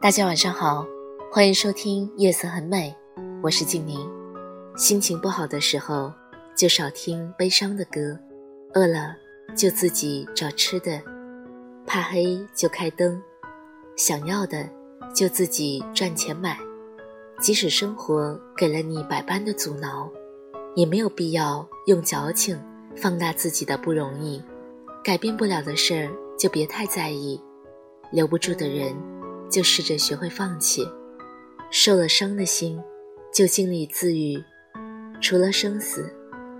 大家晚上好，欢迎收听《夜色很美》，我是静宁。心情不好的时候，就少听悲伤的歌；饿了就自己找吃的；怕黑就开灯；想要的就自己赚钱买。即使生活给了你百般的阻挠，也没有必要用矫情放大自己的不容易。改变不了的事儿就别太在意，留不住的人。就试着学会放弃，受了伤的心，就尽力自愈。除了生死，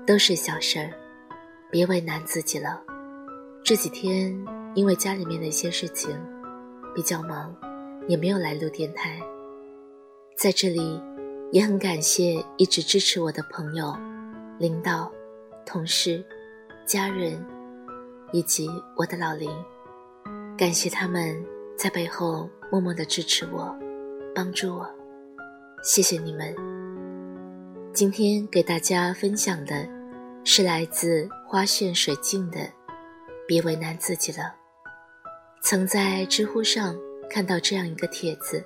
都是小事儿，别为难自己了。这几天因为家里面的一些事情比较忙，也没有来录电台。在这里，也很感谢一直支持我的朋友、领导、同事、家人，以及我的老林，感谢他们在背后。默默的支持我，帮助我，谢谢你们。今天给大家分享的，是来自花炫水镜的《别为难自己了》。曾在知乎上看到这样一个帖子，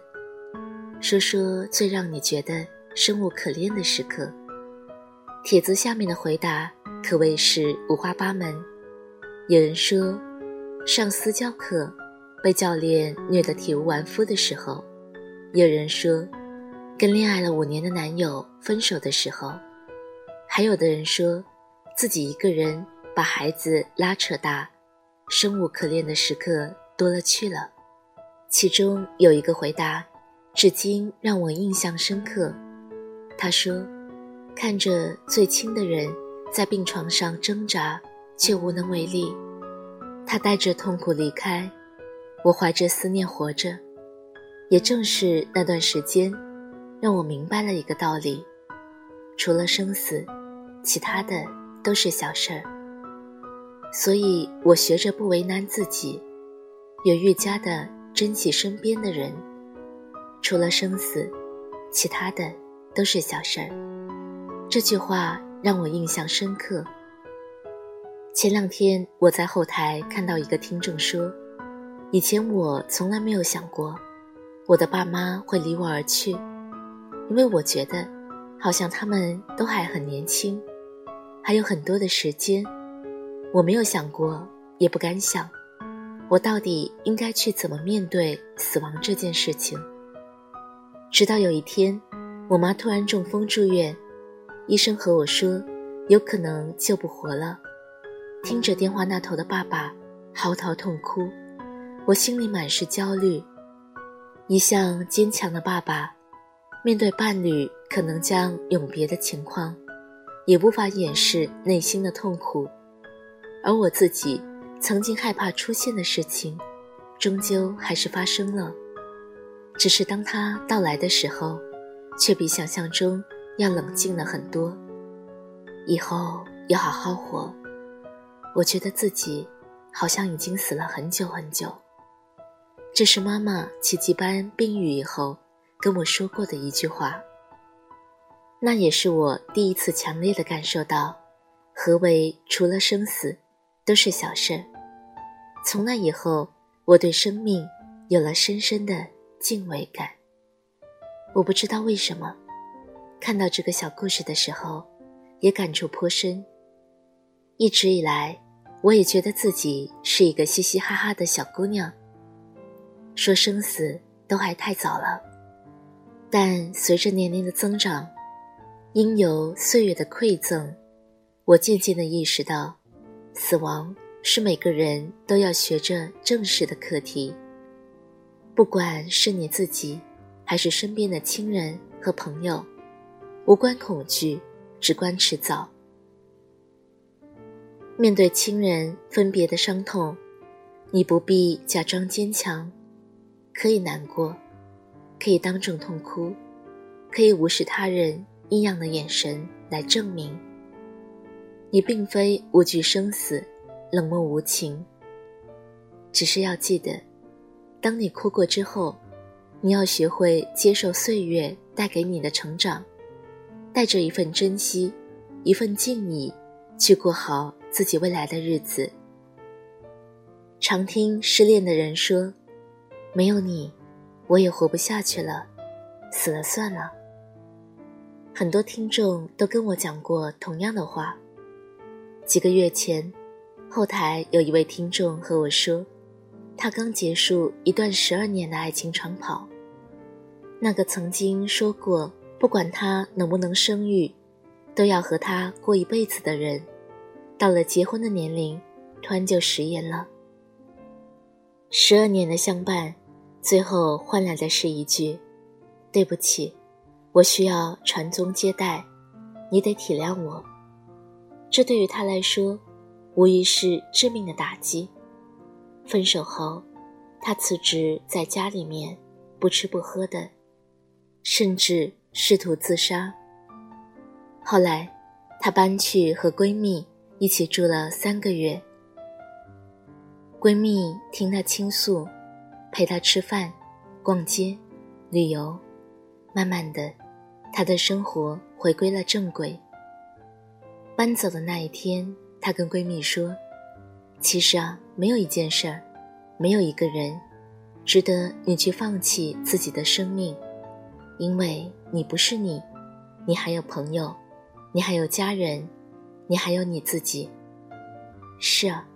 说说最让你觉得生无可恋的时刻。帖子下面的回答可谓是五花八门，有人说上私教课。被教练虐得体无完肤的时候，有人说，跟恋爱了五年的男友分手的时候，还有的人说，自己一个人把孩子拉扯大，生无可恋的时刻多了去了。其中有一个回答，至今让我印象深刻。他说，看着最亲的人在病床上挣扎，却无能为力，他带着痛苦离开。我怀着思念活着，也正是那段时间，让我明白了一个道理：除了生死，其他的都是小事儿。所以我学着不为难自己，也愈加的珍惜身边的人。除了生死，其他的都是小事儿。这句话让我印象深刻。前两天我在后台看到一个听众说。以前我从来没有想过，我的爸妈会离我而去，因为我觉得，好像他们都还很年轻，还有很多的时间。我没有想过，也不敢想，我到底应该去怎么面对死亡这件事情。直到有一天，我妈突然中风住院，医生和我说，有可能救不活了。听着电话那头的爸爸嚎啕痛哭。我心里满是焦虑。一向坚强的爸爸，面对伴侣可能将永别的情况，也无法掩饰内心的痛苦。而我自己曾经害怕出现的事情，终究还是发生了。只是当他到来的时候，却比想象中要冷静了很多。以后要好好活。我觉得自己好像已经死了很久很久。这是妈妈奇迹般病愈以后跟我说过的一句话。那也是我第一次强烈的感受到，何为除了生死，都是小事。从那以后，我对生命有了深深的敬畏感。我不知道为什么，看到这个小故事的时候，也感触颇深。一直以来，我也觉得自己是一个嘻嘻哈哈的小姑娘。说生死都还太早了，但随着年龄的增长，因有岁月的馈赠，我渐渐地意识到，死亡是每个人都要学着正视的课题。不管是你自己，还是身边的亲人和朋友，无关恐惧，只关迟早。面对亲人分别的伤痛，你不必假装坚强。可以难过，可以当众痛哭，可以无视他人异样的眼神来证明，你并非无惧生死，冷漠无情。只是要记得，当你哭过之后，你要学会接受岁月带给你的成长，带着一份珍惜，一份敬意，去过好自己未来的日子。常听失恋的人说：“没有你，我也活不下去了，死了算了。”很多听众都跟我讲过同样的话。几个月前，后台有一位听众和我说。他刚结束一段十二年的爱情长跑。那个曾经说过不管他能不能生育，都要和他过一辈子的人，到了结婚的年龄，突然就食言了。十二年的相伴，最后换来的是一句：“对不起，我需要传宗接代，你得体谅我。”这对于他来说，无疑是致命的打击。分手后，他辞职在家里面不吃不喝的，甚至试图自杀。后来，她搬去和闺蜜一起住了三个月。闺蜜听她倾诉，陪她吃饭、逛街、旅游，慢慢的，她的生活回归了正轨。搬走的那一天，她跟闺蜜说。其实啊，没有一件事儿，没有一个人，值得你去放弃自己的生命，因为你不是你，你还有朋友，你还有家人，你还有你自己。是啊，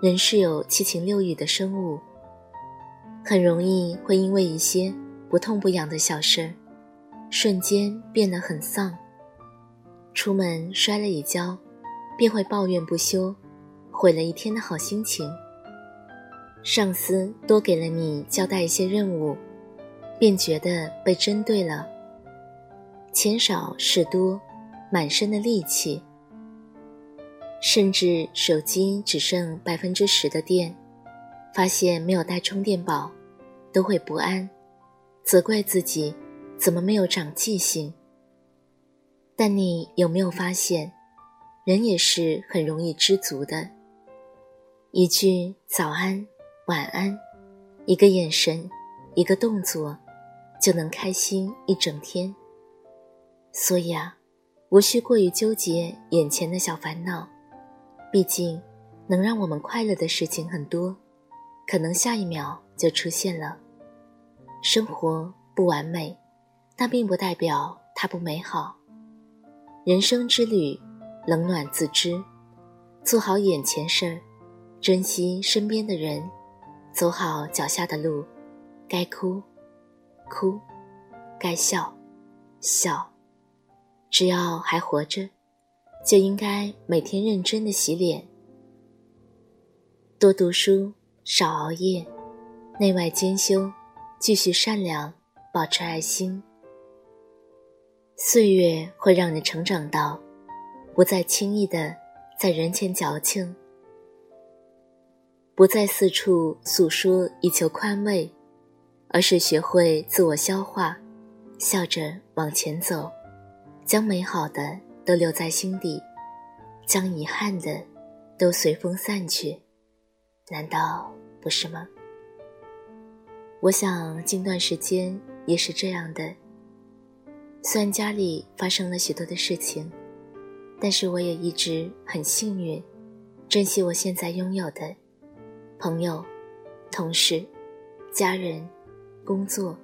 人是有七情六欲的生物，很容易会因为一些不痛不痒的小事儿，瞬间变得很丧。出门摔了一跤，便会抱怨不休。毁了一天的好心情。上司多给了你交代一些任务，便觉得被针对了。钱少事多，满身的戾气。甚至手机只剩百分之十的电，发现没有带充电宝，都会不安，责怪自己怎么没有长记性。但你有没有发现，人也是很容易知足的。一句早安、晚安，一个眼神，一个动作，就能开心一整天。所以啊，无需过于纠结眼前的小烦恼，毕竟能让我们快乐的事情很多，可能下一秒就出现了。生活不完美，但并不代表它不美好。人生之旅，冷暖自知，做好眼前事儿。珍惜身边的人，走好脚下的路，该哭，哭，该笑，笑。只要还活着，就应该每天认真的洗脸，多读书，少熬夜，内外兼修，继续善良，保持爱心。岁月会让你成长到，不再轻易的在人前矫情。不再四处诉说以求宽慰，而是学会自我消化，笑着往前走，将美好的都留在心底，将遗憾的都随风散去，难道不是吗？我想近段时间也是这样的。虽然家里发生了许多的事情，但是我也一直很幸运，珍惜我现在拥有的。朋友、同事、家人、工作，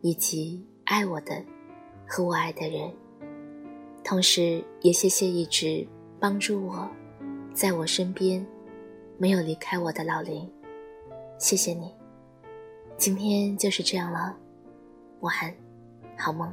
以及爱我的和我爱的人，同时也谢谢一直帮助我，在我身边，没有离开我的老林，谢谢你。今天就是这样了，晚安，好梦。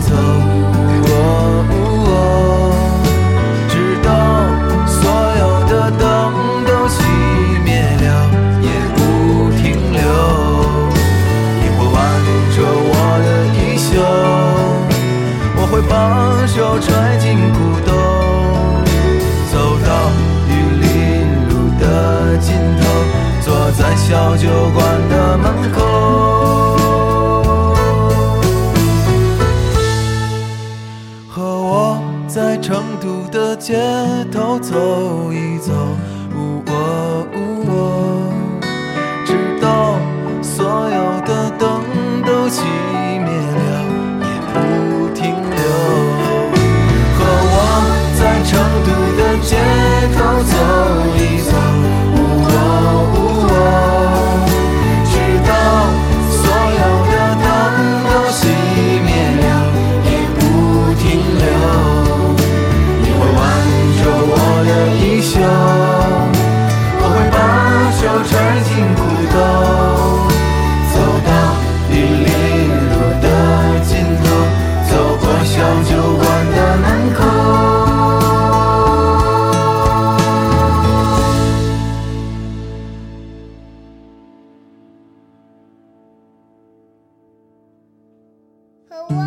走。Hello.